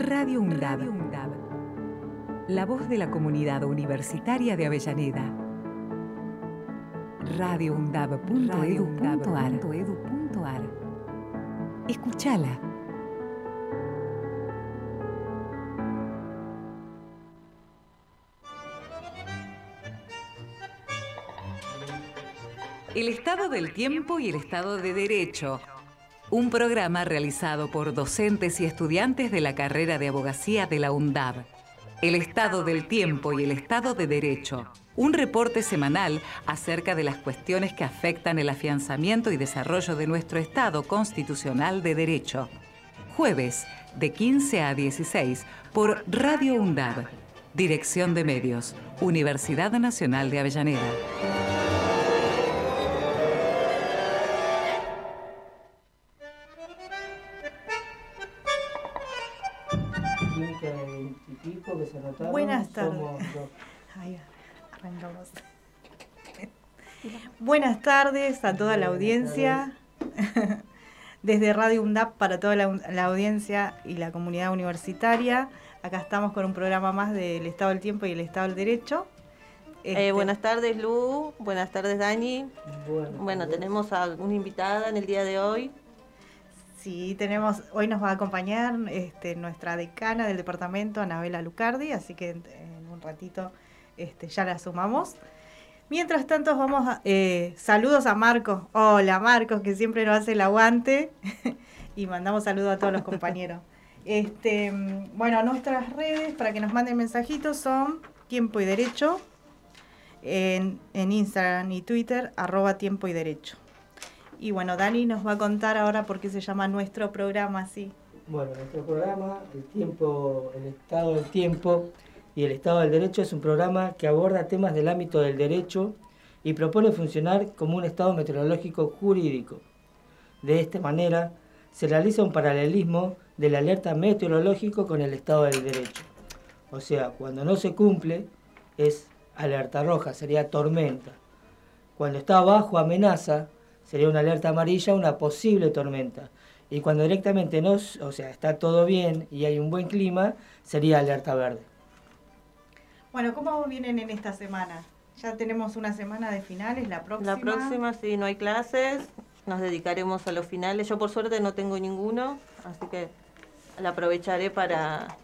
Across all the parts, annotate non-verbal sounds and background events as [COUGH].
Radio UNDAB. La voz de la comunidad universitaria de Avellaneda. radioundab.edu.ar. Escúchala. El estado del tiempo y el estado de derecho. Un programa realizado por docentes y estudiantes de la carrera de abogacía de la UNDAB. El estado del tiempo y el estado de derecho. Un reporte semanal acerca de las cuestiones que afectan el afianzamiento y desarrollo de nuestro estado constitucional de derecho. Jueves, de 15 a 16, por Radio UNDAB. Dirección de Medios, Universidad Nacional de Avellaneda. Buenas tardes. [LAUGHS] [LAUGHS] Buenas tardes a toda la audiencia. [LAUGHS] Desde Radio UNDAP para toda la, audiencia y la comunidad universitaria. Acá estamos con un programa más del Estado del Tiempo y el Estado del Derecho. Eh, este, buenas tardes, Lu. Buenas tardes, Dani. bueno, tenemos a una invitada en el día de hoy. Sí, tenemos, hoy nos va a acompañar este, nuestra decana del departamento, Anabela Lucardi, así que en, un ratito este, ya la sumamos. Mientras tanto, vamos a, eh, saludos a Marcos. Hola Marcos, que siempre nos hace el aguante. [LAUGHS] y mandamos saludos a todos los compañeros. Este, bueno, nuestras redes para que nos manden mensajitos son Tiempo y Derecho en, en Instagram y Twitter, arroba Tiempo y Derecho. Y bueno, Dani nos va a contar ahora por qué se llama nuestro programa así. Bueno, nuestro programa, El tiempo, el estado del tiempo y el estado del derecho es un programa que aborda temas del ámbito del derecho y propone funcionar como un estado meteorológico jurídico. De esta manera, se realiza un paralelismo del alerta meteorológico con el estado del derecho. O sea, cuando no se cumple es alerta roja, sería tormenta. Cuando está bajo amenaza sería una alerta amarilla, una posible tormenta. Y cuando directamente no, o sea, está todo bien y hay un buen clima, sería alerta verde. Bueno, ¿cómo vienen en esta semana? Ya tenemos una semana de finales, la próxima. La próxima, sí, no hay clases, nos dedicaremos a los finales. Yo por suerte no tengo ninguno, así que la aprovecharé para,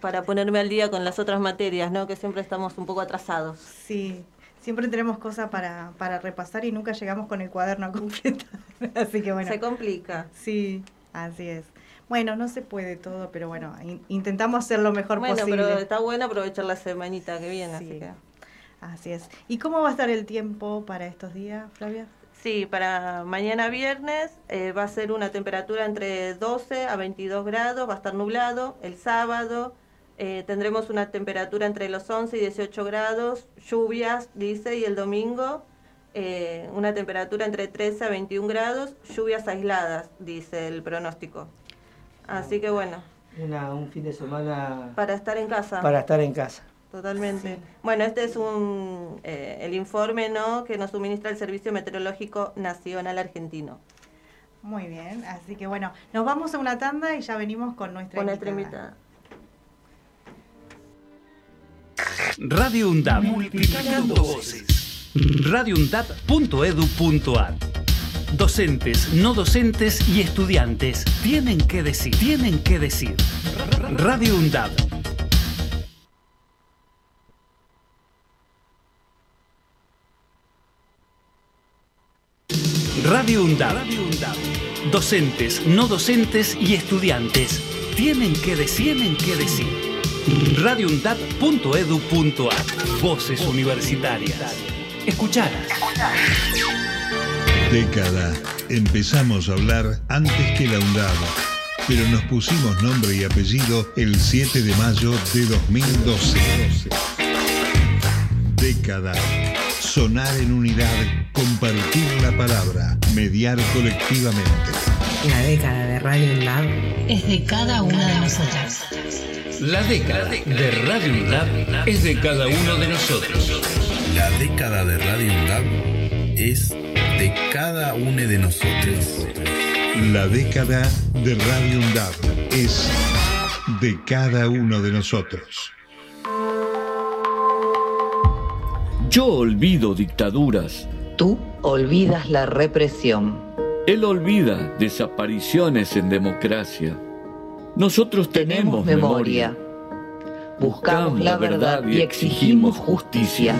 para ponerme al día con las otras materias, ¿no? Que siempre estamos un poco atrasados. Sí, siempre tenemos cosas para, para repasar y nunca llegamos con el cuaderno a completar. [LAUGHS] así que bueno. Se complica. Sí, así es. Bueno, no se puede todo, pero bueno, intentamos hacer lo mejor posible. Bueno, pero está bueno aprovechar la semanita que viene, así que... Así es. ¿Y cómo va a estar el tiempo para estos días, Flavia? Sí, para mañana viernes eh, va a ser una temperatura entre 12 a 22 grados, va a estar nublado. El sábado eh, tendremos una temperatura entre los 11 y 18 grados, lluvias, dice, y el domingo eh, una temperatura entre 13 a 21 grados, lluvias aisladas, dice el pronóstico. Así que bueno. un fin de semana... Para estar en casa. Para estar en casa. Totalmente. Bueno, este es un, eh, el informe ¿no? que nos suministra el Servicio Meteorológico Nacional Argentino. Muy bien, así que bueno, nos vamos a una tanda y ya venimos con nuestra con Nuestra invitada. Radio UNDAP. Multiplicando voces. radioundap.edu.ar Docentes, no docentes y estudiantes tienen que decir, tienen que decir. Radio UNDAP. Radio UNDAP. Docentes, no docentes y estudiantes tienen que decir, tienen que decir radioundap.edu.ar Voces universitarias. Escuchadas. Década. Empezamos a hablar antes que la UNDAB, pero nos pusimos nombre y apellido el 7 de mayo de 2012. Década. Sonar en unidad, compartir la palabra, mediar colectivamente. La década de Radio UNDAB es de cada una de nosotras. La década de Radio UNDAB es de cada uno de nosotros. La década de Radio UNDAB es de cada uno de nosotros. La década de Radio UNDAB es de cada uno de nosotros. Yo olvido dictaduras. Tú olvidas la represión. Él olvida desapariciones en democracia. Nosotros tenemos, memoria. Buscamos la verdad y exigimos justicia.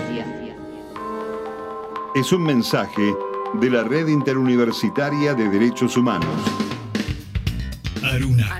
Es un mensaje de la Red Interuniversitaria de Derechos Humanos. Aruna,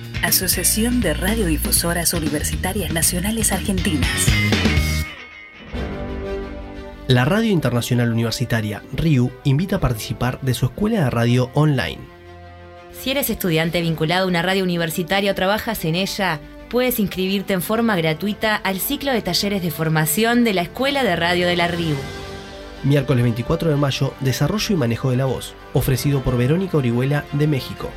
Asociación de Radiodifusoras Universitarias Nacionales Argentinas. La Radio Internacional Universitaria, RIU, invita a participar de su escuela de radio online. Si eres estudiante vinculado a una radio universitaria o trabajas en ella, puedes inscribirte en forma gratuita al ciclo de talleres de formación de la Escuela de Radio de la RIU. Miércoles 24 de mayo, Desarrollo y Manejo de la Voz, ofrecido por Verónica Orihuela de México.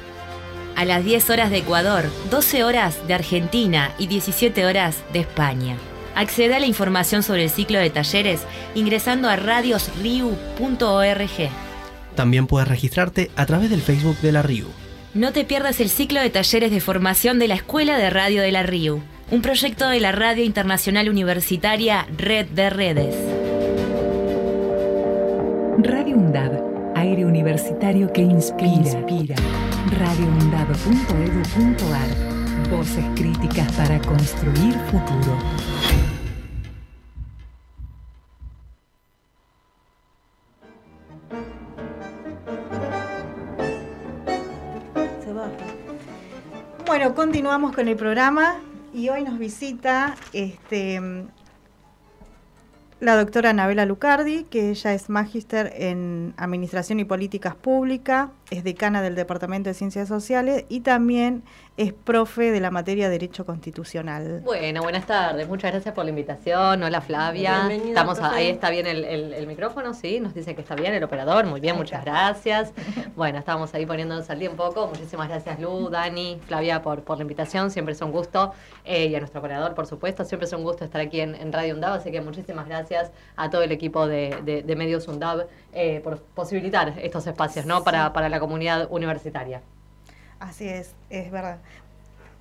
A las 10 horas de Ecuador, 12 horas de Argentina y 17 horas de España. Accede a la información sobre el ciclo de talleres ingresando a radiosriu.org. También puedes registrarte a través del Facebook de la RIU. No te pierdas el ciclo de talleres de formación de la Escuela de Radio de la RIU, un proyecto de la Radio Internacional Universitaria Red de Redes. Radio UNDAD aire universitario que inspira. inspira. radioundado.edu.ar Voces críticas para construir futuro. Bueno, continuamos con el programa y hoy nos visita este, la doctora Anabela Lucardi, que ella es magíster en Administración y Políticas Públicas, es decana del Departamento de Ciencias Sociales y también es profe de la materia Derecho Constitucional. Bueno, buenas tardes, muchas gracias por la invitación. Hola Flavia. Estamos ahí está bien el, micrófono, sí, nos dice que está bien el operador, muy bien, muchas gracias. [LAUGHS] Bueno, estamos ahí poniéndonos al día un poco. Muchísimas gracias Lu, Dani, Flavia por, por la invitación, siempre es un gusto. Eh, y a nuestro operador, por supuesto, siempre es un gusto estar aquí en, Radio UNDAV, así que muchísimas gracias a todo el equipo de, de, Medios UNDAV eh, por posibilitar estos espacios ¿no? para, para la comunidad universitaria. Así es, es verdad.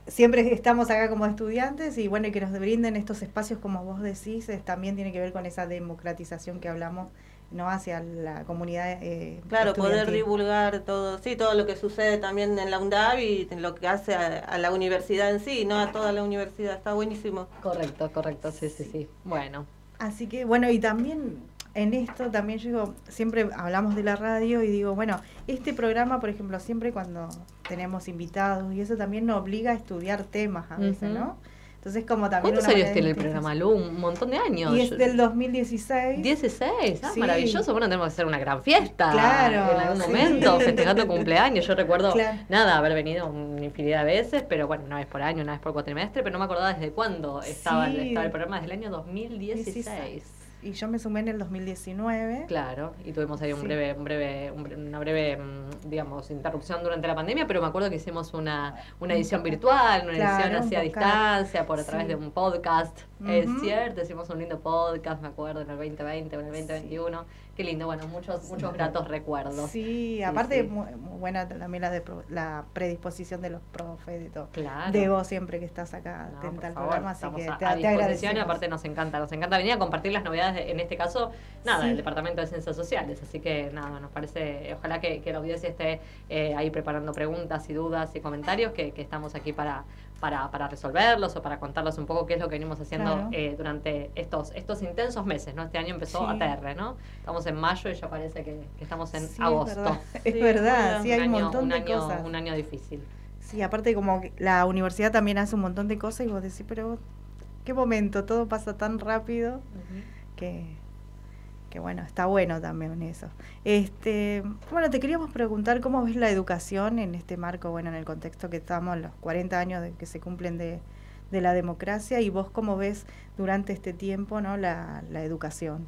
Siempre estamos acá como estudiantes y bueno, y que nos brinden estos espacios como vos decís, también tiene que ver con esa democratización que hablamos no hacia la comunidad eh, claro poder divulgar todo sí todo lo que sucede también en la UNDAV y lo que hace a, la universidad en sí no a toda la universidad. Está buenísimo. Correcto correcto sí sí. sí. Bueno así que bueno y también en esto también yo digo, siempre hablamos de la radio y digo, bueno, este programa, por ejemplo, siempre cuando tenemos invitados y eso también nos obliga a estudiar temas a veces, ¿no? Entonces, como también. ¿Cuántos años tiene el programa, Lu? Un montón de años. Y es del 2016. 16, ah, maravilloso. Bueno, tenemos que hacer una gran fiesta. Claro. En algún momento, [LAUGHS] festejando cumpleaños. Yo recuerdo, nada, haber venido una infinidad de veces, pero bueno, una vez por año, una vez por cuatrimestre, pero no me acordaba desde cuándo estaba, estaba el programa, desde el año 2016 y yo me sumé en el 2019. Claro, y tuvimos ahí un breve, un breve, una breve, mm, digamos, interrupción durante la pandemia, pero me acuerdo que hicimos una, una edición virtual, una edición así a distancia, por a través de un podcast. Es cierto, hicimos un lindo podcast, me acuerdo, en el 2020 o en el 2021. Qué lindo, bueno, muchos muchos gratos recuerdos. Sí, aparte Muy, buena también la, de la predisposición de los profes, de todo. Claro. De vos siempre que estás acá atenta al programa, así que te, a disposición y aparte nos encanta, nos encanta venir a compartir las novedades, en este caso, nada, del Departamento de Ciencias Sociales, así que nada, nos parece, ojalá que, que la audiencia esté eh, ahí preparando preguntas y dudas y comentarios, que, que estamos aquí para, para, para resolverlos o para contarles un poco qué es lo que venimos haciendo eh, durante estos, estos intensos meses, ¿no? Este año empezó a ATR, ¿no? Estamos en mayo y ya parece que, estamos en agosto. [LAUGHS] Es verdad, sí, hay un, montón de año, cosas. Un año difícil. Sí, aparte como la universidad también hace un montón de cosas y vos decís, pero qué momento, todo pasa tan rápido que bueno, está bueno también eso. Este, bueno, te queríamos preguntar cómo ves la educación en este marco, bueno, en el contexto que estamos, los 40 años de que se cumplen de, de la democracia y vos cómo ves durante este tiempo ¿no? la, la educación.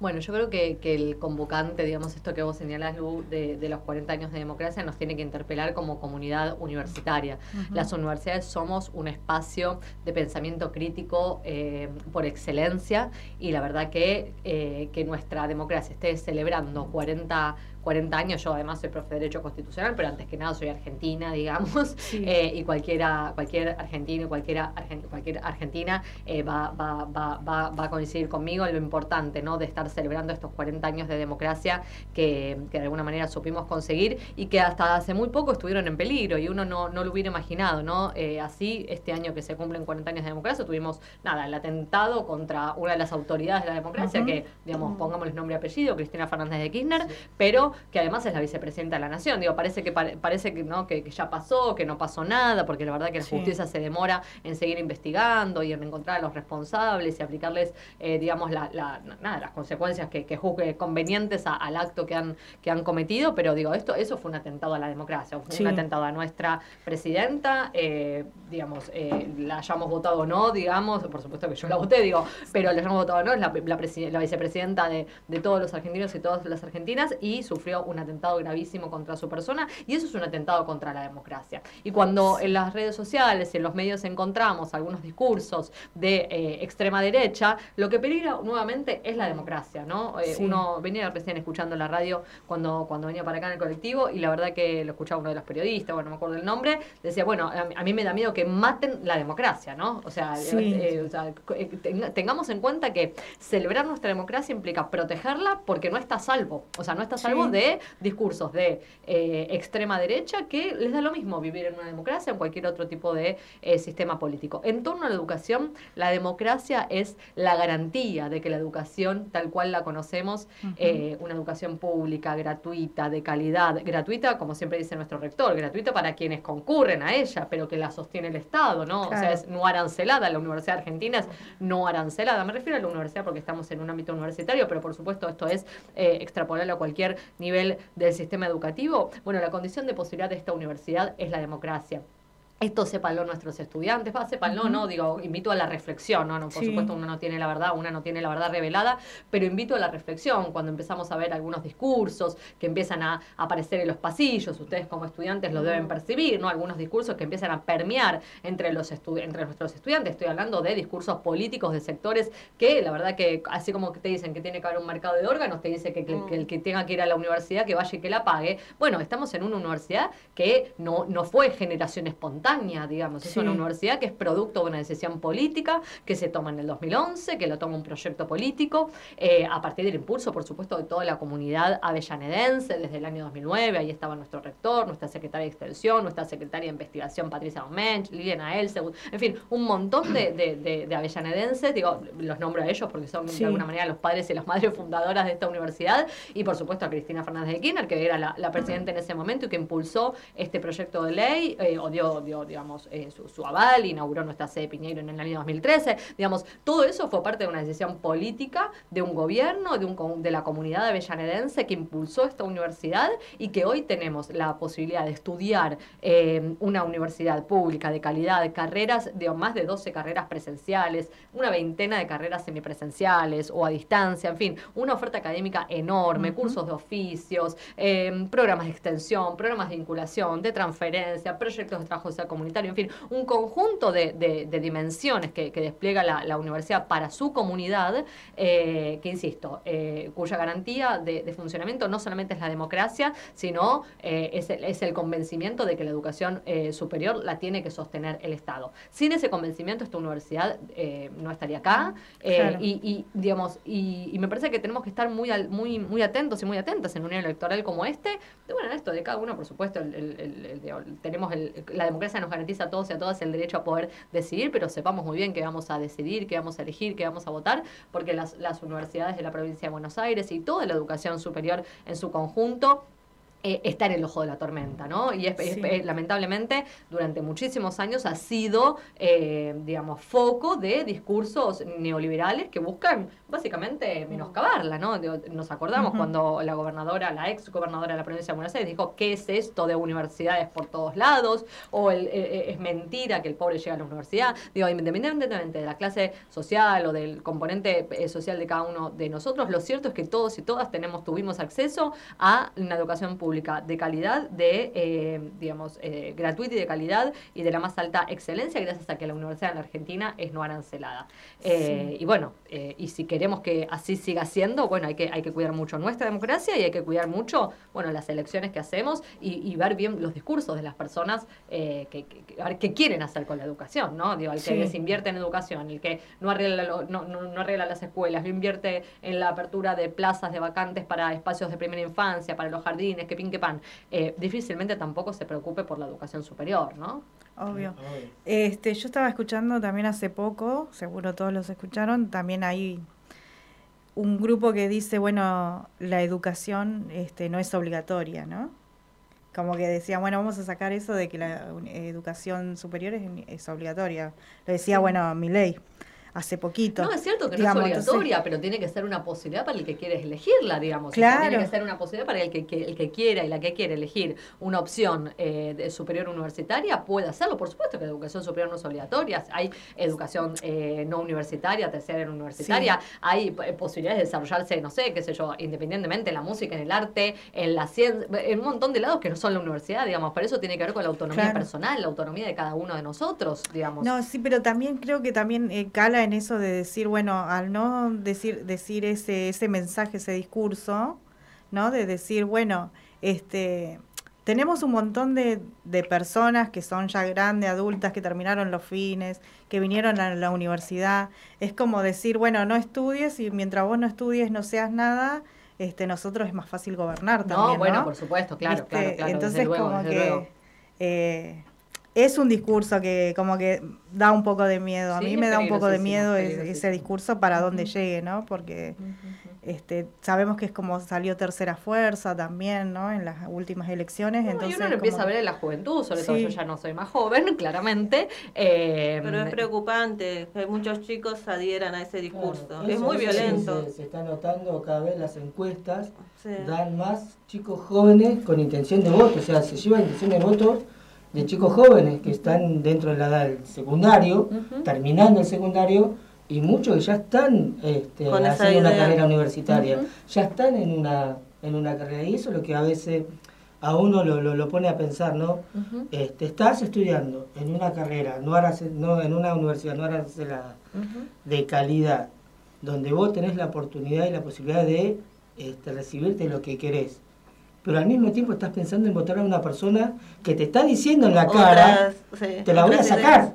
Bueno, yo creo que, el convocante, digamos, esto que vos señalás, Lu, de, los 40 años de democracia, nos tiene que interpelar como comunidad universitaria. Las universidades somos un espacio de pensamiento crítico eh, por excelencia y la verdad que, eh, que nuestra democracia esté celebrando 40 40 años, yo además soy profe de Derecho Constitucional, pero antes que nada soy argentina, [LAUGHS] digamos, eh, y cualquiera, cualquier argentino, cualquiera, cualquier argentina eh, va, va, va, va, a coincidir conmigo en lo importante ¿no? De estar celebrando estos 40 años de democracia que, que, de alguna manera supimos conseguir y que hasta hace muy poco estuvieron en peligro y uno no, no lo hubiera imaginado. ¿no? Eh, así, este año que se cumplen 40 años de democracia, tuvimos nada, el atentado contra una de las autoridades de la democracia, que, digamos, pongamos el nombre y apellido, Cristina Fernández de Kirchner, pero que además es la vicepresidenta de la Nación. Digo, parece que parece que no que, ya pasó, que no pasó nada, porque la verdad que la justicia se demora en seguir investigando y en encontrar a los responsables y aplicarles, eh, digamos, la, nada, las consecuencias que, que juzgue convenientes al acto que han, que han cometido. Pero digo, esto eso fue un atentado a la democracia, fue un atentado a nuestra presidenta, eh, digamos, eh, la hayamos votado o no, digamos, por supuesto que yo la voté, digo, pero la hayamos votado o no, es la, la, vicepresidenta de, de todos los argentinos y todas las argentinas y sufrió un atentado gravísimo contra su persona y eso es un atentado contra la democracia. Y cuando en las redes sociales y en los medios encontramos algunos discursos de eh, extrema derecha, lo que peligra nuevamente es la democracia, ¿no? Eh, uno venía recién escuchando la radio cuando, cuando venía para acá en el colectivo y la verdad que lo escuchaba uno de los periodistas, bueno, no me acuerdo el nombre, decía, bueno, a, mí me da miedo que maten la democracia, ¿no? O sea, eh, tengamos en cuenta que celebrar nuestra democracia implica protegerla porque no está a salvo, o sea, no está a salvo de discursos de eh, extrema derecha que les da lo mismo vivir en una democracia o en cualquier otro tipo de eh, sistema político. En torno a la educación, la democracia es la garantía de que la educación tal cual la conocemos, eh, una educación pública, gratuita, de calidad, gratuita, como siempre dice nuestro rector, gratuita para quienes concurren a ella, pero que la sostiene el Estado, ¿no? O sea, es no arancelada, la Universidad Argentina es no arancelada. Me refiero a la universidad porque estamos en un ámbito universitario, pero por supuesto esto es extrapolarlo a cualquier nivel del sistema educativo? Bueno, la condición de posibilidad de esta universidad es la democracia. Esto sépanlo nuestros estudiantes, va, sépanlo, ¿no? Digo, invito a la reflexión, ¿no? Por supuesto, uno no tiene la verdad, una no tiene la verdad revelada, pero invito a la reflexión cuando empezamos a ver algunos discursos que empiezan a aparecer en los pasillos, ustedes como estudiantes lo deben percibir, ¿no? Algunos discursos que empiezan a permear entre, los entre nuestros estudiantes, estoy hablando de discursos políticos de sectores que la verdad que, así como que te dicen que tiene que haber un mercado de órganos, te dice que, el que tenga que ir a la universidad, que vaya y que la pague. Bueno, estamos en una universidad que no, no fue generación espontánea, digamos. Es una universidad que es producto de una decisión política que se toma en el 2011, que lo toma un proyecto político, eh, a partir del impulso, por supuesto, de toda la comunidad avellanedense desde el año 2009. Ahí estaba nuestro rector, nuestra secretaria de Extensión, nuestra secretaria de Investigación, Patricia Domench, Liliana Elsewood, en fin, un montón de, de, avellanedenses, digo, los nombro a ellos porque son de alguna manera los padres y las madres fundadoras de esta universidad, y por supuesto a Cristina Fernández de Kirchner, que era la, presidenta en ese momento y que impulsó este proyecto de ley, eh, o dio, dio digamos, eh, su, aval, inauguró nuestra sede Piñeiro en el año 2013. Digamos, todo eso fue parte de una decisión política de un gobierno, de, un, de la comunidad avellanedense que impulsó esta universidad y que hoy tenemos la posibilidad de estudiar eh, una universidad pública de calidad, carreras, de más de 12 carreras presenciales, una veintena de carreras semipresenciales o a distancia, en fin, una oferta académica enorme, cursos de oficios, eh, programas de extensión, programas de vinculación, de transferencia, proyectos de trabajo comunitario, en fin, un conjunto de, dimensiones que, despliega la, universidad para su comunidad, eh, que insisto, eh, cuya garantía de, funcionamiento no solamente es la democracia, sino eh, es, el, convencimiento de que la educación superior la tiene que sostener el Estado. Sin ese convencimiento, esta universidad no estaría acá. Y, digamos, y, me parece que tenemos que estar muy, muy, muy atentos y muy atentas en un año electoral como este. bueno, esto de cada uno, por supuesto, tenemos la democracia nos garantiza a todos y a todas el derecho a poder decidir, pero sepamos muy bien que vamos a decidir, que vamos a elegir, que vamos a votar, porque las, las universidades de la provincia de Buenos Aires y toda la educación superior en su conjunto eh, está en el ojo de la tormenta, ¿no? Y es, lamentablemente durante muchísimos años ha sido, eh, digamos, foco de discursos neoliberales que buscan básicamente menoscabarla, ¿no? Nos acordamos cuando la gobernadora, la ex gobernadora de la provincia de Buenos Aires dijo, ¿qué es esto de universidades por todos lados? O eh, es mentira que el pobre llega a la universidad. Digo, independientemente de la clase social o del componente social de cada uno de nosotros, lo cierto es que todos y todas tenemos, tuvimos acceso a una educación pública de calidad, de, eh, digamos, eh, gratuita y de calidad y de la más alta excelencia, gracias a que la universidad en la Argentina es no arancelada. Eh, y bueno, y si queremos que así siga siendo, bueno, hay que, hay que cuidar mucho nuestra democracia y hay que cuidar mucho, bueno, las elecciones que hacemos y, ver bien los discursos de las personas que, que, quieren hacer con la educación, ¿no? Digo, el que desinvierte en educación, el que no arregla, no, no arregla las escuelas, no invierte en la apertura de plazas de vacantes para espacios de primera infancia, para los jardines, que que pan, eh, difícilmente tampoco se preocupe por la educación superior, ¿no? Obvio. Este, yo estaba escuchando también hace poco, seguro todos los escucharon, también hay un grupo que dice, bueno, la educación este, no es obligatoria, ¿no? Como que decía, bueno, vamos a sacar eso de que la educación superior es, es obligatoria. Lo decía, bueno, mi ley hace poquito. No, es cierto que no es obligatoria, pero tiene que ser una posibilidad para el que quiere elegirla, digamos. Claro. tiene que ser una posibilidad para el que, el que quiera y la que quiere elegir una opción eh, de superior universitaria, puede hacerlo. Por supuesto que la educación superior no es obligatoria. Hay educación eh, no universitaria, tercera universitaria. Hay eh, posibilidades de desarrollarse, no sé, qué sé yo, independientemente en la música, en el arte, en la ciencia, en un montón de lados que no son la universidad, digamos. Por eso tiene que ver con la autonomía personal, la autonomía de cada uno de nosotros, digamos. No, sí, pero también creo que también cala en eso de decir, bueno, al no decir, decir ese, ese mensaje, ese discurso, ¿no? De decir, bueno, este tenemos un montón de, de, personas que son ya grandes, adultas, que terminaron los fines, que vinieron a la universidad. Es como decir, bueno, no estudies y mientras vos no estudies, no seas nada, este, nosotros es más fácil gobernar también. No, bueno, por supuesto, claro, claro, claro, Entonces, como que eh, es un discurso que como que da un poco de miedo. A mí me da un poco de miedo ese, discurso para dónde llegue, ¿no? Porque este, sabemos que es como salió tercera fuerza también, ¿no? En las últimas elecciones. entonces y uno lo empieza a ver en la juventud, sobre todo yo ya no soy más joven, [LAUGHS] claramente. Eh, Pero es preocupante que muchos chicos adhieran a ese discurso. es muy violento. Se, está notando cada vez las encuestas, dan más chicos jóvenes con intención de voto, o sea, se lleva intención de voto de chicos jóvenes que están dentro de la edad del secundario, terminando el secundario, y muchos que ya están este, haciendo una carrera universitaria, ya están en una, en una carrera, y eso es lo que a veces a uno lo, lo, pone a pensar, ¿no? este, estás estudiando en una carrera, no, no en una universidad no aranceladas de calidad, donde vos tenés la oportunidad y la posibilidad de este, recibirte lo que querés pero al mismo tiempo estás pensando en votar a una persona que te está diciendo en la cara, te la voy a sacar.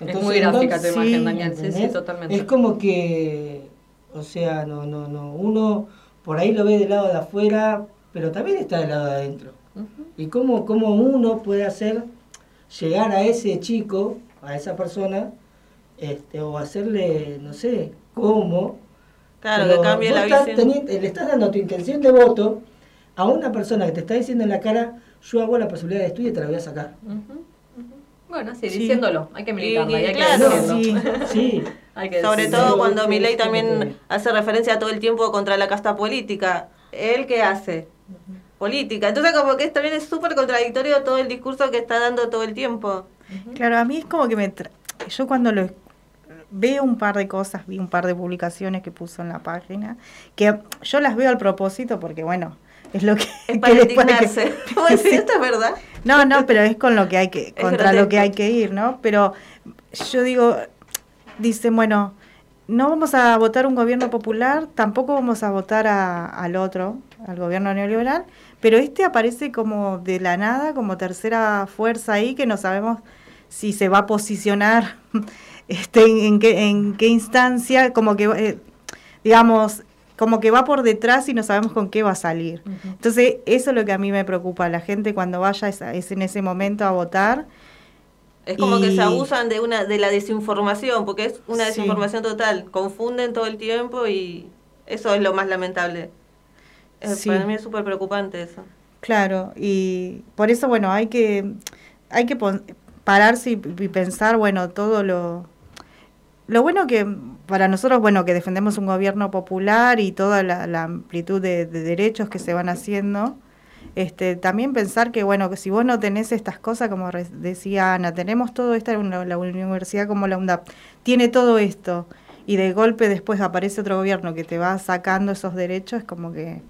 es muy gráfica tu imagen, Daniel, sí, sí, totalmente. Es como que, o sea, no, no, no, uno por ahí lo ve del lado de afuera, pero también está del lado de adentro. Y cómo, cómo uno puede hacer llegar a ese chico, a esa persona, este, o hacerle, no sé, cómo. Claro, que cambie la visión. le estás dando tu intención de voto, a una persona que te está diciendo en la cara, yo hago la posibilidad de estudio y te la voy a sacar. Bueno, sí, diciéndolo, hay que militarla hay que Sí, [LAUGHS] Sobre todo cuando mi ley también hace referencia todo el tiempo contra la casta política. ¿Él qué hace? Política. Entonces como que también es súper contradictorio todo el discurso que está dando todo el tiempo. Claro, a mí es como que me... Yo cuando lo veo un par de cosas, vi un par de publicaciones que puso en la página, que yo las veo al propósito porque, bueno, es lo que, [LAUGHS] es para indignarse. [LAUGHS] [LAUGHS] esto es verdad? No, no, pero es con lo que hay que, contra lo que hay que ir, ¿no? Pero yo digo, dicen, bueno, no vamos a votar un gobierno popular, tampoco vamos a votar a, al otro, al gobierno neoliberal, pero este aparece como de la nada, como tercera fuerza ahí, que no sabemos si se va a posicionar este, en, qué, en qué instancia, como que, eh, digamos, como que va por detrás y no sabemos con qué va a salir. Entonces, eso es lo que a mí me preocupa, la gente cuando vaya es, en ese momento a votar. Es como que se abusan de una de la desinformación, porque es una desinformación total, confunden todo el tiempo y eso es lo más lamentable. Para mí es súper preocupante eso. Claro, y por eso, bueno, hay que, hay que pararse y, pensar, bueno, todo lo... Lo bueno que para nosotros, bueno, que defendemos un gobierno popular y toda la, amplitud de, derechos que se van haciendo, este, también pensar que, bueno, que si vos no tenés estas cosas, como decía Ana, tenemos todo esto, la universidad como la UNDAP, tiene todo esto, y de golpe después aparece otro gobierno que te va sacando esos derechos, es como que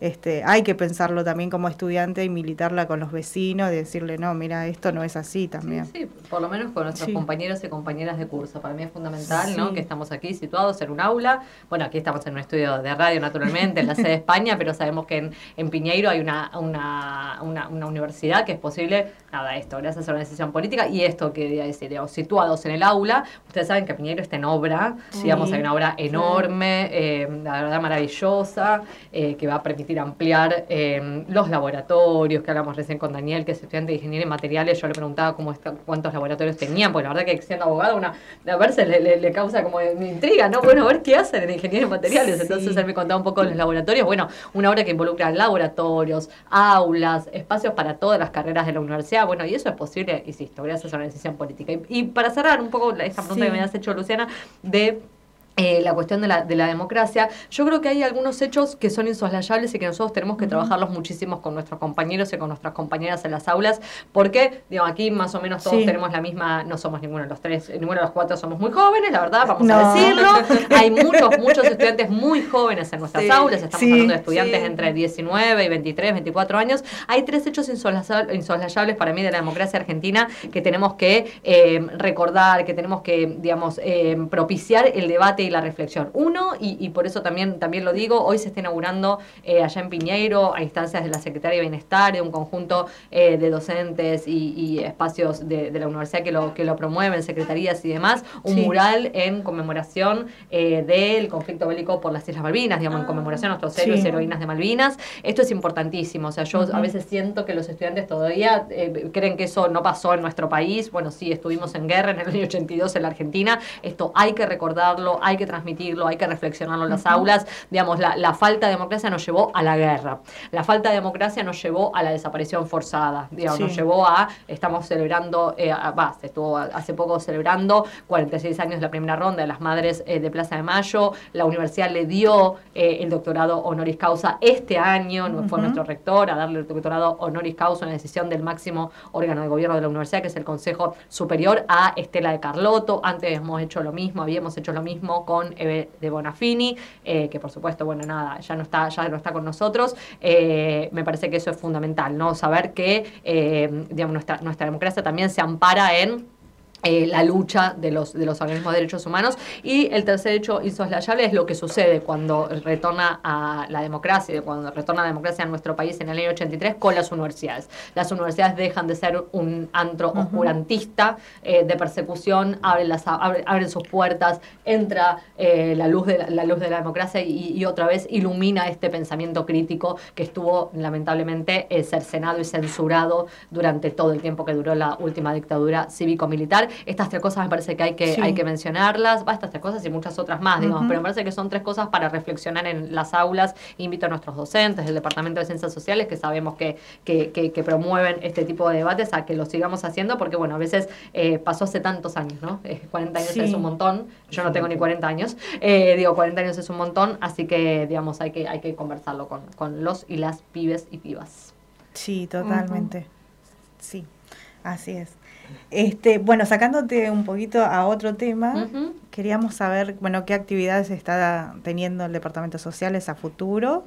este, hay que pensarlo también como estudiante y militarla con los vecinos, de decirle, no, mira, esto no es así también. Sí, por lo menos con nuestros compañeros y compañeras de curso. Para mí es fundamental ¿no? que estamos aquí situados en un aula. Bueno, aquí estamos en un estudio de radio, naturalmente, en la sede de España, pero sabemos que en, en Piñeiro hay una, una, una, una, universidad que es posible, nada, esto, gracias a una decisión política y esto que decir, digamos, situados en el aula. Ustedes saben que Piñeiro está en obra, digamos, hay una obra enorme, eh, la verdad maravillosa, eh, que va a permitir ampliar em, los laboratorios, que hablamos recién con Daniel, que es estudiante de ingeniería en materiales, yo le preguntaba cómo cuántos laboratorios tenían, porque la verdad que siendo abogado, una, a verse le, causa como intriga, ¿no? Bueno, a ver qué hacen en ingeniería en materiales. Entonces él me contaba un poco de los laboratorios. Bueno, una obra que involucra laboratorios, aulas, espacios para todas las carreras de la universidad. Bueno, y eso es posible, insisto, gracias a una decisión política. Y, para cerrar un poco esta pregunta que me has hecho, Luciana, de eh, la cuestión de la, de la democracia, yo creo que hay algunos hechos que son insoslayables y que nosotros tenemos que trabajarlos muchísimo con nuestros compañeros y con nuestras compañeras en las aulas, porque digo, aquí más o menos todos tenemos la misma, no somos ninguno de los tres, ninguno de los cuatro somos muy jóvenes, la verdad, vamos a decirlo. [LAUGHS] Hay muchos, muchos estudiantes muy jóvenes en nuestras aulas, estamos hablando de estudiantes entre 19 y 23, 24 años. Hay tres hechos insoslayables para mí de la democracia argentina que tenemos que eh, recordar, que tenemos que, digamos, eh, propiciar el debate la reflexión. Uno, y, por eso también, también lo digo, hoy se está inaugurando eh, allá en Piñeiro, a instancias de la Secretaría de Bienestar, de un conjunto eh, de docentes y, espacios de, la universidad que lo, que lo promueven, secretarías y demás, un mural en conmemoración eh, del conflicto bélico por las Islas Malvinas, digamos, en ah, conmemoración a nuestros héroes y heroínas de Malvinas. Esto es importantísimo, o sea, yo a veces siento que los estudiantes todavía creen que eso no pasó en nuestro país, bueno, sí, estuvimos en guerra en el año 82 en la Argentina, esto hay que recordarlo, hay que transmitirlo, hay que reflexionarlo en las aulas. Digamos, la, falta de democracia nos llevó a la guerra. La falta de democracia nos llevó a la desaparición forzada. Digamos, nos llevó a, estamos celebrando, eh, se estuvo hace poco celebrando 46 años de la primera ronda de las madres eh, de Plaza de Mayo. La universidad le dio eh, el doctorado honoris causa este año, fue nuestro rector a darle el doctorado honoris causa, una decisión del máximo órgano de gobierno de la universidad, que es el Consejo Superior, a Estela de Carlotto. Antes hemos hecho lo mismo, habíamos hecho lo mismo con Eve de Bonafini, eh, que por supuesto, bueno, nada, ya no está, ya no está con nosotros. Eh, me parece que eso es fundamental, ¿no? Saber que, eh, digamos, nuestra, nuestra democracia también se ampara en eh, la lucha de los, de los organismos de derechos humanos. Y el tercer hecho insoslayable es lo que sucede cuando retorna a la democracia, cuando retorna la democracia a nuestro país en el año 83 con las universidades. Las universidades dejan de ser un antro oscurantista eh, de persecución, abren, las, abren sus puertas, entra eh, la, luz de la, luz de la democracia y, otra vez ilumina este pensamiento crítico que estuvo lamentablemente cercenado y censurado durante todo el tiempo que duró la última dictadura cívico-militar estas tres cosas me parece que hay que, hay que mencionarlas, va, estas tres cosas y muchas otras más, digamos, pero me parece que son tres cosas para reflexionar en las aulas. Invito a nuestros docentes del Departamento de Ciencias Sociales, que sabemos que, que, que, promueven este tipo de debates, a que lo sigamos haciendo, porque bueno, a veces eh, pasó hace tantos años, ¿no? 40 años es un montón, yo no tengo ni 40 años, eh, digo, 40 años es un montón, así que, digamos, hay que, hay que conversarlo con, con los y las pibes y pibas. Sí, totalmente. Sí, así es. Este, bueno, sacándote un poquito a otro tema, queríamos saber, bueno, qué actividades está teniendo el Departamento Sociales a futuro.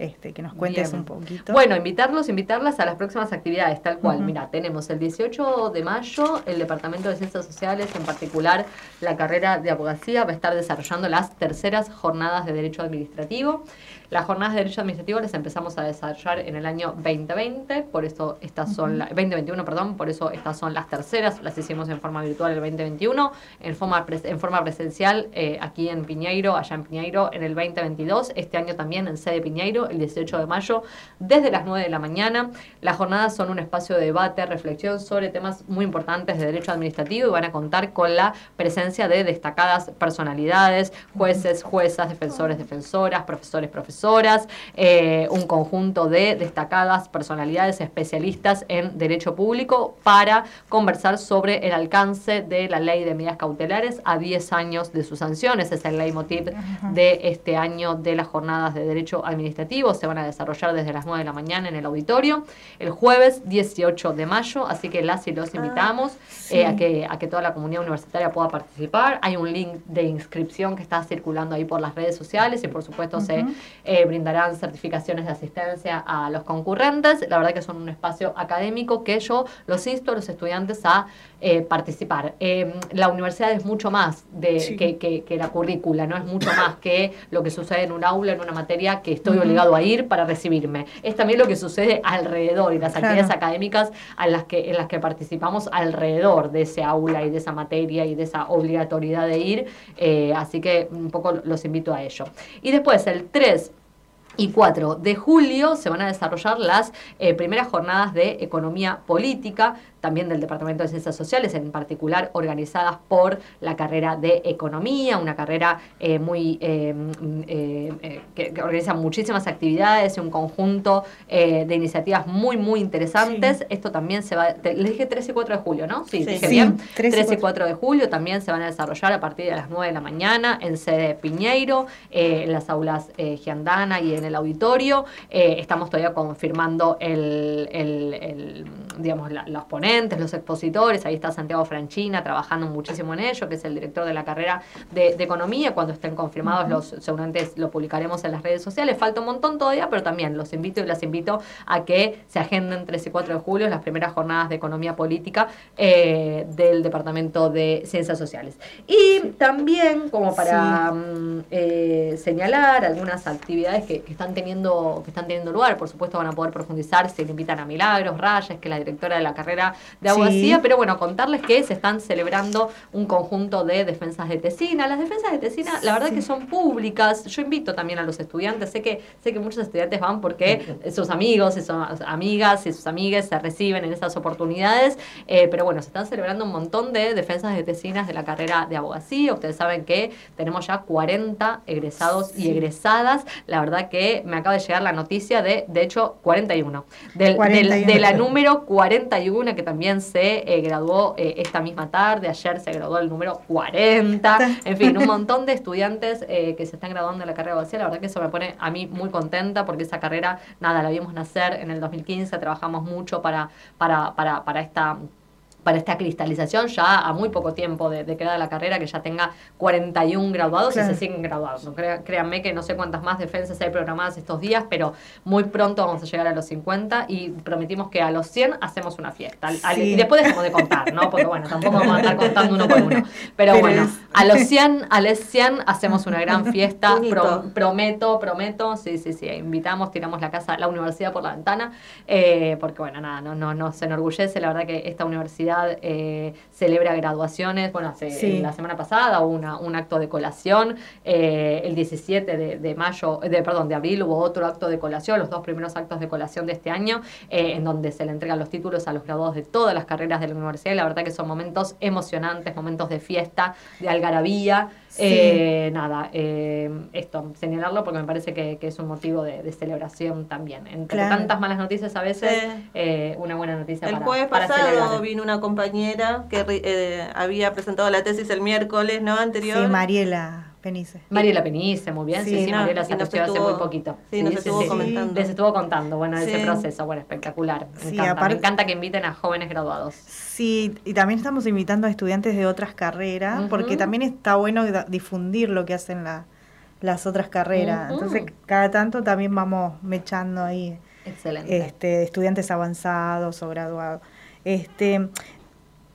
Este, que nos cuentes un poquito. Bueno, invitarlos, invitarlas a las próximas actividades, tal cual. Mira, tenemos el 18 de mayo el Departamento de Ciencias Sociales, en particular la carrera de abogacía, va a estar desarrollando las terceras jornadas de Derecho Administrativo. Las jornadas de Derecho Administrativo las empezamos a desarrollar en el año 2020, por eso estas son, 2021, perdón, por eso estas son las terceras, las hicimos en forma virtual el 2021, en forma, en forma presencial eh, aquí en Piñeiro, allá en Piñeiro en el 2022, este año también en sede Piñeiro, el 18 de mayo, desde las 9 de la mañana. Las jornadas son un espacio de debate, reflexión sobre temas muy importantes de derecho administrativo y van a contar con la presencia de destacadas personalidades, jueces, juezas, defensores, defensoras, profesores, profesores dos horas, eh, un conjunto de destacadas personalidades especialistas en derecho público para conversar sobre el alcance de la ley de medidas cautelares a 10 años de sus sanciones. Es el leitmotiv de este año de las jornadas de derecho administrativo. Se van a desarrollar desde las 9 de la mañana en el auditorio el jueves 18 de mayo, así que las y los invitamos eh, a, que, a que toda la comunidad universitaria pueda participar. Hay un link de inscripción que está circulando ahí por las redes sociales y por supuesto se eh, brindarán certificaciones de asistencia a los concurrentes. La verdad que son un espacio académico que yo los insto a los estudiantes a eh, participar. la universidad es mucho más de, que, la currícula, no es mucho más que lo que sucede en un aula, en una materia que estoy obligado a ir para recibirme. Es también lo que sucede alrededor y las actividades académicas a las que, en las que participamos alrededor de ese aula y de esa materia y de esa obligatoriedad de ir. Eh, así que un poco los invito a ello. Y después, el 3 y 4 de julio se van a desarrollar las eh, primeras jornadas de economía política también del Departamento de Ciencias Sociales, en particular organizadas por la carrera de Economía, una carrera eh, muy eh, mm, eh, que, organiza muchísimas actividades y un conjunto de iniciativas muy, muy interesantes. Esto también se va, les dije 3 y 4 de julio, ¿no? Sí, dije bien. 3, y 4 de julio también se van a desarrollar a partir de las 9 de la mañana en sede Piñeiro, en las aulas Giandana y en el auditorio. estamos todavía confirmando el, el, digamos, los ponentes los expositores, ahí está Santiago Franchina trabajando muchísimo en ello, que es el director de la carrera de, Economía, cuando estén confirmados los seguramente lo publicaremos en las redes sociales, falta un montón todavía, pero también los invito y las invito a que se agenden 3 y 4 de julio las primeras jornadas de Economía Política eh, del Departamento de Ciencias Sociales. Y también, como para mm, eh, señalar algunas actividades que, están teniendo, que están teniendo lugar, por supuesto van a poder profundizar, se le invitan a Milagros Rayes, que es la directora de la carrera de abogacía, pero bueno, contarles que se están celebrando un conjunto de defensas de tesina. Las defensas de tesina, la verdad que son públicas. Yo invito también a los estudiantes, sé que, sé que muchos estudiantes van porque [LAUGHS] sus amigos y sus amigas y sus amigas se reciben en esas oportunidades, eh, pero bueno, se están celebrando un montón de defensas de tesinas de la carrera de abogacía. Ustedes saben que tenemos ya 40 egresados y egresadas. La verdad que me acaba de llegar la noticia de, de hecho, 41. Del, de la [LAUGHS] número 41 que también se eh, graduó eh, esta misma tarde, ayer se graduó el número 40, en fin, un [LAUGHS] montón de estudiantes eh, que se están graduando de la carrera abogacía, la verdad que eso me pone a mí muy contenta porque esa carrera, nada, la vimos nacer en el 2015, trabajamos mucho para, para, para, para esta para esta cristalización ya a muy poco tiempo de, de creada la carrera, que ya tenga 41 graduados y se siguen graduando. créanme que no sé cuántas más defensas hay programadas estos días, pero muy pronto vamos a llegar a los 50 y prometimos que a los 100 hacemos una fiesta. y después dejamos de contar, ¿no? Porque bueno, tampoco vamos a estar [LAUGHS] contando uno por uno. Pero, bueno, a los 100, a los 100 hacemos una gran [LAUGHS] fiesta. prometo, prometo, sí, sí, sí, invitamos, tiramos la casa, la universidad por la ventana, eh, porque bueno, nada, no, no, no se enorgullece, la verdad que esta universidad eh, celebra graduaciones. Bueno, hace, la semana pasada hubo una, un acto de colación. Eh, el 17 de, mayo, de, perdón, de abril hubo otro acto de colación, los dos primeros actos de colación de este año, eh, en donde se le entregan los títulos a los graduados de todas las carreras de la universidad. Y la verdad que son momentos emocionantes, momentos de fiesta, de algarabía. Eh, nada, eh, esto, señalarlo porque me parece que, es un motivo de, celebración también. Entre tantas malas noticias a veces, eh, una buena noticia. El jueves pasado vino una compañera que había presentado la tesis el miércoles, ¿no? Anterior. Sí, Mariela. Penice. Mariela Penice, muy bien. Sí, sí, Mariela se hace muy poquito. Sí, nos estuvo comentando. Les estuvo contando, bueno, ese proceso, bueno, espectacular. Me encanta. me encanta que inviten a jóvenes graduados. Sí, y también estamos invitando a estudiantes de otras carreras, porque también está bueno difundir lo que hacen las otras carreras. Entonces, cada tanto también vamos mechando ahí. Excelente. Este, estudiantes avanzados o graduados. Este,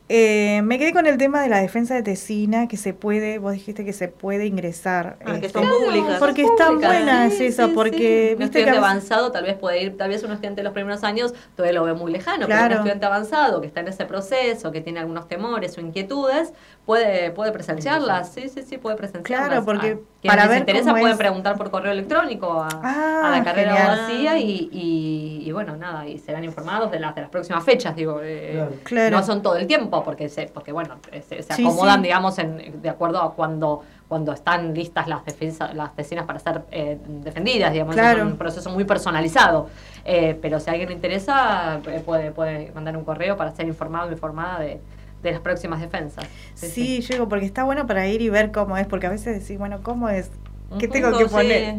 eh, me quedé con el tema de la defensa de tesina, que se puede, vos dijiste que se puede ingresar. Ah, que este, son públicas. Porque están buenas eso, porque... Un estudiante avanzado tal vez puede ir, tal vez un estudiante de los primeros años todavía lo ve muy lejano, pero un estudiante avanzado que está en ese proceso, que tiene algunos temores o inquietudes, puede, puede presenciarlas, sí, sí, sí, puede presenciarlas. Claro, porque ah, para ver interesa pueden preguntar por correo electrónico a, la ah, carrera vacía y, y, bueno, nada, y serán informados de las, de las próximas fechas, digo, eh, no son todo el tiempo, porque se, porque bueno, se, acomodan, digamos, en, de acuerdo a cuando cuando están listas las, defensa, las tesinas para ser eh, defendidas, digamos, es un proceso muy personalizado. Eh, pero si a alguien le interesa, eh, puede, puede mandar un correo para ser informado o informada de, las próximas defensas. Sí, llego, porque está bueno para ir y ver cómo es, porque a veces decís, bueno, ¿cómo es? ¿Qué tengo que poner?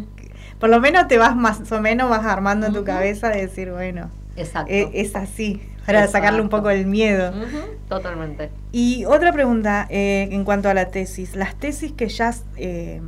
Por lo menos te vas más o menos, vas armando en tu cabeza de decir, bueno, Exacto. es así para sacarle un poco el miedo. Totalmente. Y otra pregunta eh, en cuanto a la tesis. Las tesis que ya eh,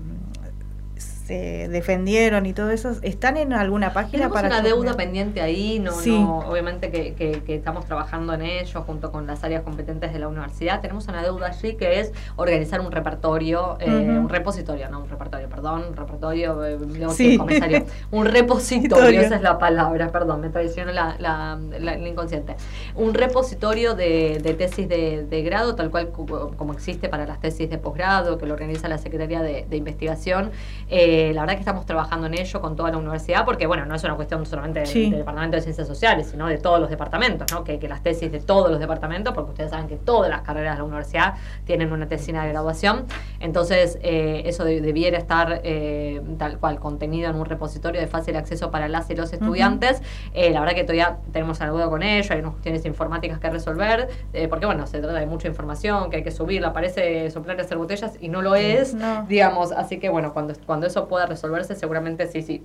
defendieron y todo eso, ¿están en alguna página Tenemos una deuda pendiente ahí, no, no obviamente que, que, estamos trabajando en ello junto con las áreas competentes de la universidad. Tenemos una deuda allí que es organizar un repertorio, eh, un repositorio, no un repertorio, perdón, un repertorio, eh, [LAUGHS] un repositorio, esa es la palabra, perdón, me traicionó la, la, la, inconsciente. Un repositorio de, de tesis de, de, grado, tal cual como, existe para las tesis de posgrado, que lo organiza la Secretaría de, Investigación. Eh, eh, la verdad que estamos trabajando en ello con toda la universidad, porque bueno, no es una cuestión solamente del, Departamento de Ciencias Sociales, sino de todos los departamentos, ¿no? Que, las tesis de todos los departamentos, porque ustedes saben que todas las carreras de la universidad tienen una tesina de graduación, entonces eh, eso debiera estar eh, tal cual contenido en un repositorio de fácil acceso para las y los estudiantes. la verdad que todavía tenemos algo con ello, hay unas cuestiones informáticas que resolver, porque bueno, se trata de mucha información que hay que subirla, parece soplar hacer botellas y no lo es, digamos, así que bueno, cuando, cuando eso pueda resolverse, seguramente sí, sí.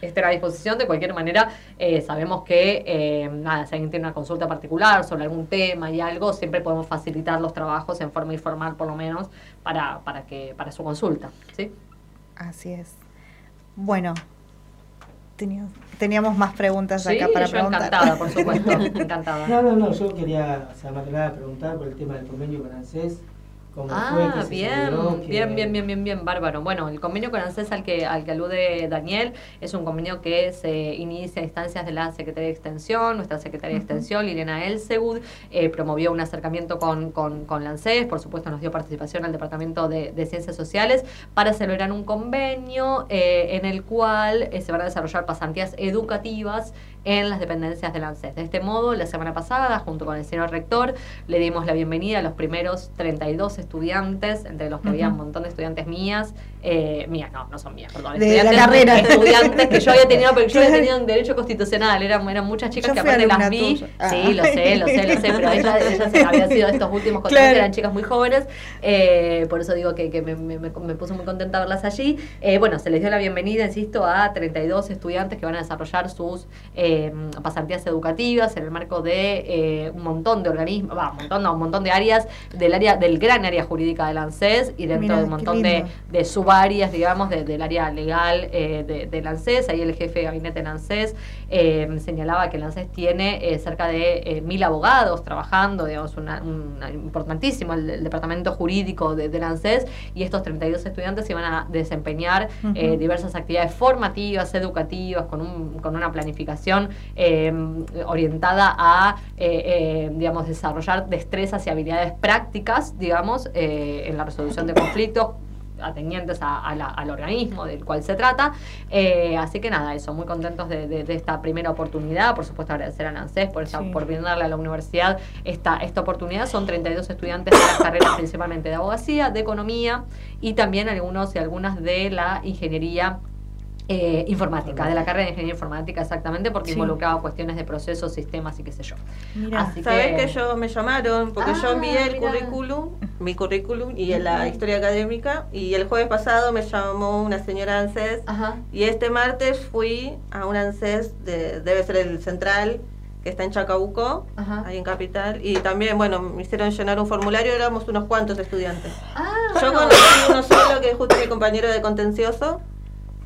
Estará a disposición. De cualquier manera, eh, sabemos que, eh, nada, si alguien tiene una consulta particular sobre algún tema y algo, siempre podemos facilitar los trabajos en forma informal, por lo menos, para, para, que, para su consulta. ¿sí? Así es. Bueno, teníamos más preguntas acá para yo preguntar. encantada, por [LAUGHS] supuesto, encantada. No, no, no, yo quería, o sea, más que nada preguntar por el tema del convenio con Ah, bien, bien, bien, bien, bien, bien, bárbaro. Bueno, el convenio con ANSES al que, al que alude Daniel es un convenio que se inicia a instancias de la Secretaría de Extensión, nuestra Secretaria de Extensión, Liliana Elsegud, eh, promovió un acercamiento con, con, con la ANSES, por supuesto nos dio participación al Departamento de, Ciencias Sociales para celebrar un convenio eh, en el cual eh, se van a desarrollar pasantías educativas en las dependencias del ANSES. De este modo, la semana pasada, junto con el señor rector, le dimos la bienvenida a los primeros 32 estudiantes, entre los que había un montón de estudiantes mías, eh, mías, no, no son mías, perdón, de estudiantes, la carrera. estudiantes que yo había tenido, pero yo había tenido un derecho constitucional, eran, eran muchas chicas que aparte las vi, sí, ah. lo sé, lo sé, lo sé, pero ellas, [LAUGHS] ellas habían sido estos últimos claro. eran chicas muy jóvenes, eh, por eso digo que, que me, me, me, puso muy contenta verlas allí. Eh, bueno, se les dio la bienvenida, insisto, a 32 estudiantes que van a desarrollar sus pasantías educativas en el marco de un montón de organismos, un montón, no, un montón de áreas del área del gran área jurídica del ANSES y dentro de un montón de, de, subáreas, digamos, del área legal eh, de, del ANSES. Ahí el jefe de gabinete del ANSES señalaba que el ANSES tiene cerca de mil abogados trabajando, digamos, una, importantísimo el, departamento jurídico de, del ANSES y estos 32 estudiantes se van a desempeñar diversas actividades formativas, educativas, con, un, con una planificación eh, orientada a, eh, eh, digamos, desarrollar destrezas y habilidades prácticas, digamos, en la resolución de conflictos atendientes al organismo del cual se trata. así que nada, eso, muy contentos de, esta primera oportunidad. Por supuesto, agradecer a por, por brindarle a la universidad esta, esta oportunidad. Son 32 estudiantes de las carreras principalmente de abogacía, de economía y también algunos y algunas de la ingeniería eh, informática, de la carrera de ingeniería informática exactamente, porque involucraba cuestiones de procesos, sistemas y qué sé yo. Así ¿Sabes que... ellos me llamaron? Porque yo envié ah, el currículum, mi currículum y la historia académica, y el jueves pasado me llamó una señora ANSES, y este martes fui a un ANSES, de, debe ser el central, que está en Chacabuco, ahí en Capital, y también, bueno, me hicieron llenar un formulario, éramos unos cuantos estudiantes. Ah, yo conocí uno solo, que es justo mi compañero de contencioso,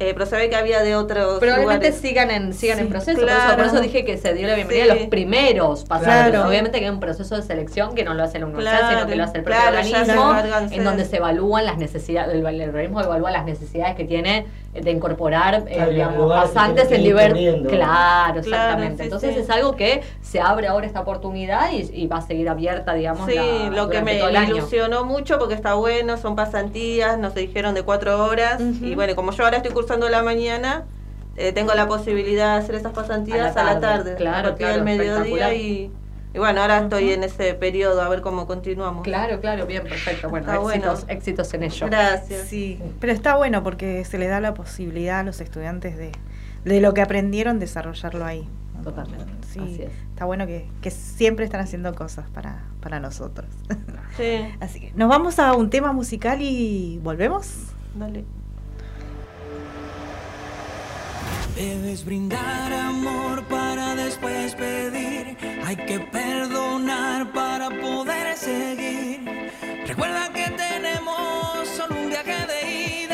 eh, pero se ve que había de otros Probablemente sigan en sigan en proceso, por, eso, dije que se dio la bienvenida a los primeros pasajeros. Obviamente que hay un proceso de selección que no lo hace la universidad, sino que lo hace el propio organismo, en donde se evalúan las necesidades, el, organismo evalúa las necesidades que tiene de incorporar eh, digamos, pasantes en nivel claro exactamente. entonces es algo que se abre ahora esta oportunidad y, va a seguir abierta digamos sí lo que me, ilusionó mucho porque está bueno son pasantías nos dijeron de cuatro horas y bueno como yo ahora estoy cursando la mañana eh, tengo la posibilidad de hacer esas pasantías a la tarde, claro, a partir del mediodía y Y bueno, ahora estoy en ese periodo, a ver cómo continuamos. Claro, claro, bien, perfecto. Bueno, éxitos, éxitos en ello. Gracias. Sí, pero está bueno porque se le da la posibilidad a los estudiantes de, de lo que aprendieron desarrollarlo ahí. Totalmente. Sí, está bueno que, que, siempre están haciendo cosas para, para nosotros. Sí. [LAUGHS] Así que nos vamos a un tema musical y volvemos. Dale. Debes brindar amor para después pedir. Hay que perdonar para poder seguir. Recuerda que tenemos solo un viaje de ida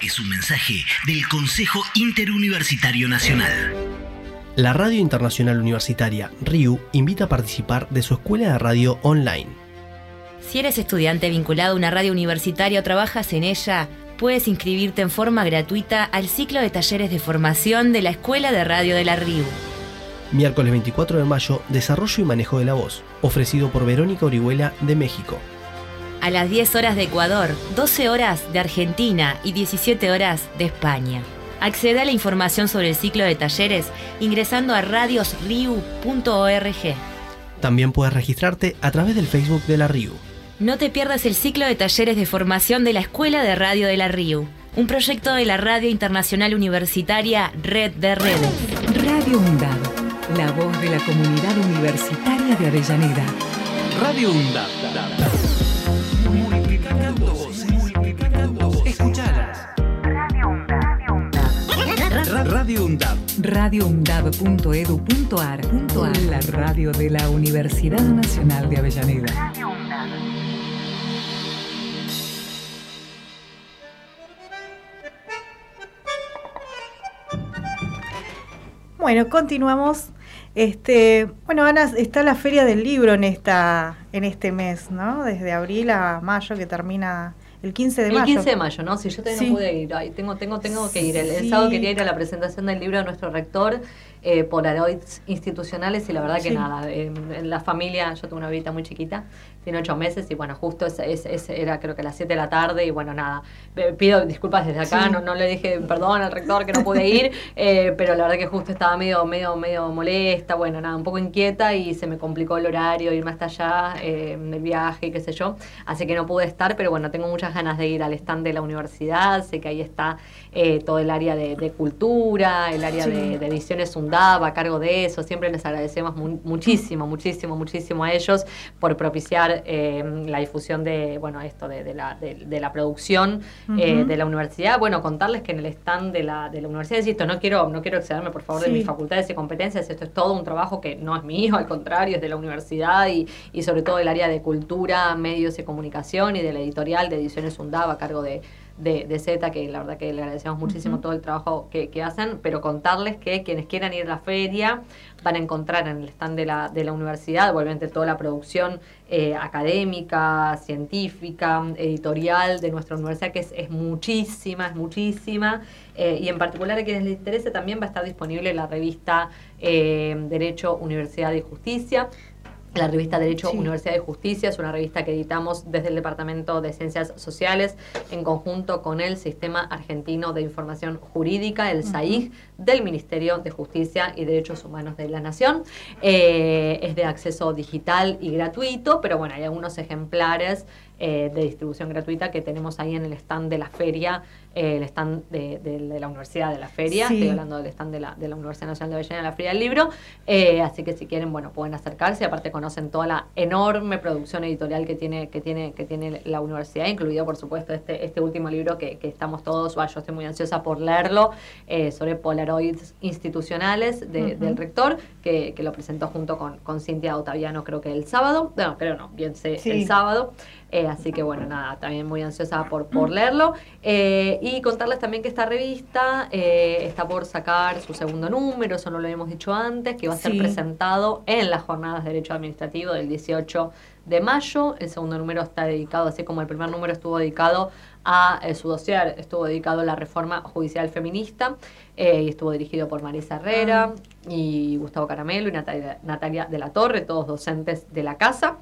Es un mensaje del Consejo Interuniversitario Nacional. La Radio Internacional Universitaria, RIU, invita a participar de su escuela de radio online. Si eres estudiante vinculado a una radio universitaria o trabajas en ella, puedes inscribirte en forma gratuita al ciclo de talleres de formación de la Escuela de Radio de la RIU. Miércoles 24 de mayo, Desarrollo y Manejo de la Voz, ofrecido por Verónica Orihuela de México. A las 10 horas de Ecuador, 12 horas de Argentina y 17 horas de España. Accede a la información sobre el ciclo de talleres ingresando a radiosriu.org. También puedes registrarte a través del Facebook de la RIU. No te pierdas el ciclo de talleres de formación de la Escuela de Radio de la RIU, un proyecto de la Radio Internacional Universitaria Red de Redes. Radio UNDAD, la voz de la comunidad universitaria de Avellaneda. Radio UNDAD. Radio UNDAD. radioundab.edu.ar La radio de la Universidad Nacional de Avellaneda. Bueno, continuamos. Este, bueno, Ana, está la Feria del Libro en esta en este mes, ¿no? Desde abril a mayo que termina el 15 de el mayo. 15 de mayo, ¿no? Si yo todavía Sí. no pude ir, Ay, tengo, tengo, tengo que ir. El, el Sí. sábado quería ir a la presentación del libro de nuestro rector, eh, Polaroids Institucionales, y la verdad que Sí. nada, en, en la familia, yo tengo una bebita muy chiquita, tiene ocho meses, y bueno, justo ese, ese- ese era creo que a las 7 de la tarde, y bueno, nada, pido disculpas desde acá, Sí. no, no le dije perdón al rector que no pude ir, [LAUGHS] eh, pero la verdad que justo estaba medio, medio, medio molesta, bueno, nada, un poco inquieta, y se me complicó el horario, irme hasta allá, eh, el viaje, qué sé yo, así que no pude estar, pero bueno, tengo muchas ganas de ir al stand de la universidad, sé que ahí está eh, todo el área de, de cultura, el área Sí. de, de ediciones UNDAB a cargo de eso, siempre les agradecemos mu- muchísimo, muchísimo, muchísimo a ellos por propiciar eh, la difusión de, bueno, esto de, de la, de, de la producción eh, de la universidad, bueno, contarles que en el stand de la, de la universidad, insisto, no quiero, no quiero excederme por favor de mis facultades y competencias, esto es todo un trabajo que no es mío, [LAUGHS] al contrario, es de la universidad y, y sobre todo el área de cultura, medios y comunicación y de la editorial de Ediciones UNDAB a cargo de, de, de Z, que la verdad que le agradecemos muchísimo todo el trabajo que, que hacen, pero contarles que quienes quieran ir a la feria van a encontrar en el stand de la, de la universidad, obviamente toda la producción eh, académica, científica, editorial de nuestra universidad, que es, es muchísima, es muchísima, eh, y en particular a quienes les interese también va a estar disponible la revista eh, Derecho, Universidad y Justicia. La revista Derecho, Sí. Universidad y Justicia es una revista que editamos desde el Departamento de Ciencias Sociales en conjunto con el Sistema Argentino de Información Jurídica, el SAIG, del Ministerio de Justicia y Derechos Humanos de la Nación. Eh, es de acceso digital y gratuito, pero bueno, hay algunos ejemplares eh, de distribución gratuita que tenemos ahí en el stand de la feria, eh, el stand de, de- de la Universidad de la Feria, Sí. estoy hablando del stand de la, de la Universidad Nacional de Avellaneda, la Feria del Libro, eh, así que si quieren, bueno, pueden acercarse, aparte conocen toda la enorme producción editorial que tiene, que tiene, que tiene la universidad, incluido por supuesto este, este último libro que, que estamos todos, bueno, yo estoy muy ansiosa por leerlo, eh, sobre Polaroids institucionales de- Ujú. del rector, que, que lo presentó junto con, con Cintia Otaviano, creo que el sábado, no, creo no, bien sé, Sí. el sábado. Eh, así que bueno, nada, también muy ansiosa por, por leerlo. Eh, y contarles también que esta revista eh, está por sacar su segundo número, eso no lo habíamos dicho antes, que va a ser Sí. presentado en las jornadas de Derecho Administrativo del 18 de mayo. El segundo número está dedicado, así como el primer número estuvo dedicado a eh, su dossier, estuvo dedicado a la reforma judicial feminista eh, y estuvo dirigido por Marisa Herrera y Gustavo Caramelo y Natalia, Natalia de la Torre, todos docentes de la casa.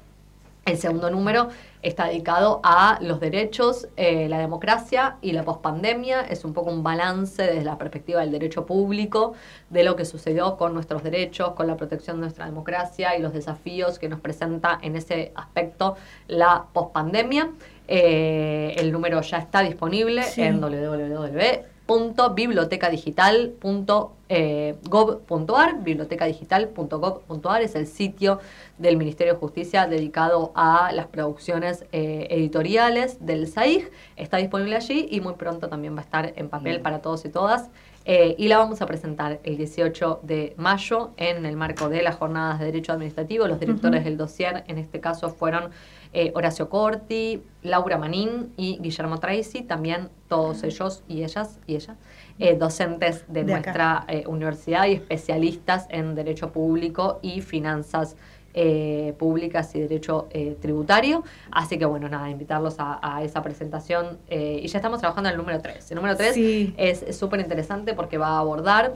El segundo número está dedicado a los derechos, eh, la democracia y la pospandemia. Es un poco un balance desde la perspectiva del derecho público de lo que sucedió con nuestros derechos, con la protección de nuestra democracia y los desafíos que nos presenta en ese aspecto la pospandemia. Eh, el número ya está disponible Sí. en www.bibliotecadigital.gov.ar bibliotecadigital.gov.ar es el sitio del Ministerio de Justicia dedicado a las producciones eh, editoriales del SAIG. Está disponible allí y muy pronto también va a estar en papel para todos y todas. Eh, y la vamos a presentar el 18 de mayo en el marco de las jornadas de Derecho Administrativo. Los directores del dossier en este caso fueron eh, Horacio Corti, Laura Manín y Guillermo Tracy, también todos ellos y ellas y ella, eh, docentes de, nuestra eh, universidad y especialistas en Derecho Público y Finanzas eh, públicas y derecho eh, tributario. Así que bueno, nada, invitarlos a, esa presentación. y ya estamos trabajando en el número 3. El número 3 es súper interesante porque va a abordar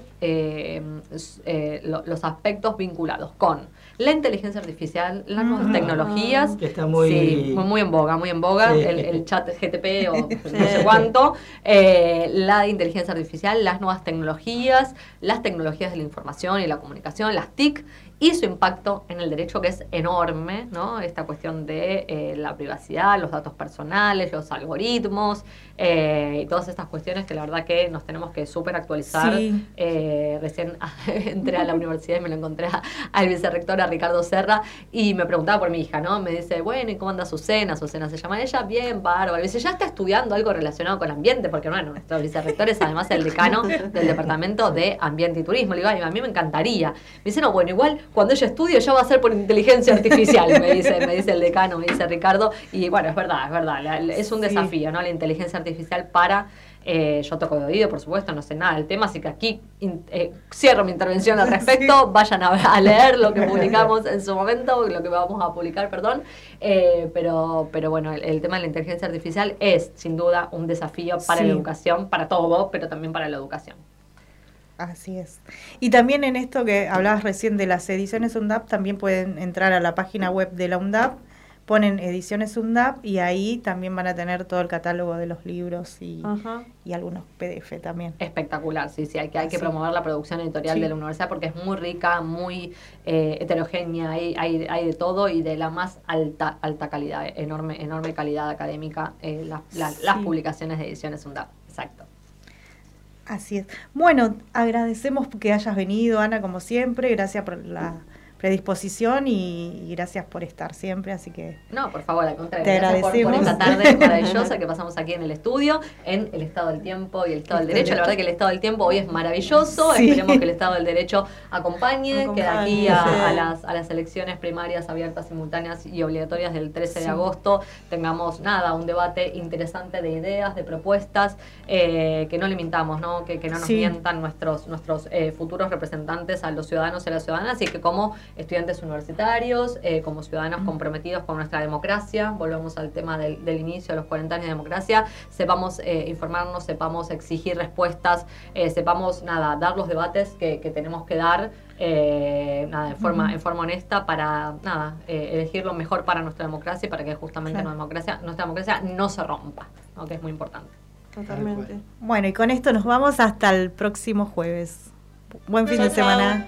los aspectos vinculados con la inteligencia artificial, las nuevas ah. tecnologías. Que está muy... muy, en boga, muy en boga. el, chat GTP o [LAUGHS] no sé cuánto. Eh, la inteligencia artificial, las nuevas tecnologías, las tecnologías de la información y la comunicación, las TIC y su impacto en el derecho que es enorme, ¿no? Esta cuestión de eh, la privacidad, los datos personales, los algoritmos eh, y todas estas cuestiones que la verdad que nos tenemos que súper actualizar. Eh, recién [LAUGHS] entré a la universidad y me lo encontré al vicerrector, a Ricardo Serra, y me preguntaba por mi hija, ¿no? Me dice, bueno, ¿y cómo anda Susana? Susana se llama ella, bien, bárbaro. Me dice, ya está estudiando algo relacionado con ambiente, porque bueno, nuestro vicerrector es además el decano del Departamento de Ambiente y Turismo. Le digo, Ay, a mí me encantaría. Me dice, no, bueno, igual cuando ella estudie ya va a ser por inteligencia artificial, me dice, me dice el decano, me dice Ricardo. Y bueno, es verdad, es verdad, es un desafío, ¿no? La inteligencia artificial para... Eh, yo toco de oído, por supuesto, no sé nada del tema, así que aquí eh, cierro mi intervención al respecto. Vayan a, leer lo que publicamos en su momento, lo que vamos a publicar, perdón. Eh, pero, pero bueno, el, tema de la inteligencia artificial es sin duda un desafío para la educación, para todo, pero también para la educación. Así es. Y también en esto que hablabas recién de las ediciones UNDAP, también pueden entrar a la página web de la UNDAP, ponen ediciones UNDAP y ahí también van a tener todo el catálogo de los libros y, y algunos PDF también. Espectacular, sí, sí, hay que, hay que promover la producción editorial de la universidad porque es muy rica, muy eh, heterogénea, hay, hay, hay, de todo y de la más alta, alta calidad, enorme, enorme calidad académica, eh, las publicaciones de ediciones UNDAP, exacto. Así es. Bueno, agradecemos que hayas venido, Ana, como siempre. Gracias por la predisposición y, gracias por estar siempre, así que... No, por favor, al contrario, te gracias por, esta tarde [LAUGHS] maravillosa que pasamos aquí en el estudio, en el Estado del Tiempo y el Estado del Derecho. La verdad que el Estado del Tiempo hoy es maravilloso, esperemos que el Estado del Derecho acompañe, que de aquí a, las, a las elecciones primarias abiertas, simultáneas y obligatorias del 13 de agosto tengamos, nada, un debate interesante de ideas, de propuestas, eh, que no limitamos, ¿no? Que, que no nos mientan nuestros, nuestros eh, futuros representantes a los ciudadanos y a las ciudadanas y que como estudiantes universitarios, eh, como ciudadanos comprometidos con nuestra democracia, volvemos al tema del, inicio de los 40 años de democracia, sepamos eh, informarnos, sepamos exigir respuestas, eh, sepamos nada, dar los debates que, tenemos que dar nada, en forma, en forma honesta para nada, elegir lo mejor para nuestra democracia y para que justamente nuestra democracia, nuestra democracia no se rompa, que es muy importante. Totalmente. Bueno, y con esto nos vamos hasta el próximo jueves. Buen fin de semana.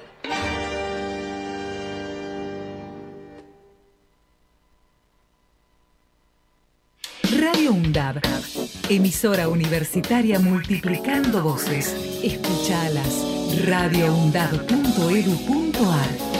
Radio UNDAB, emisora universitaria multiplicando voces. Escuchalas radioundab.edu.ar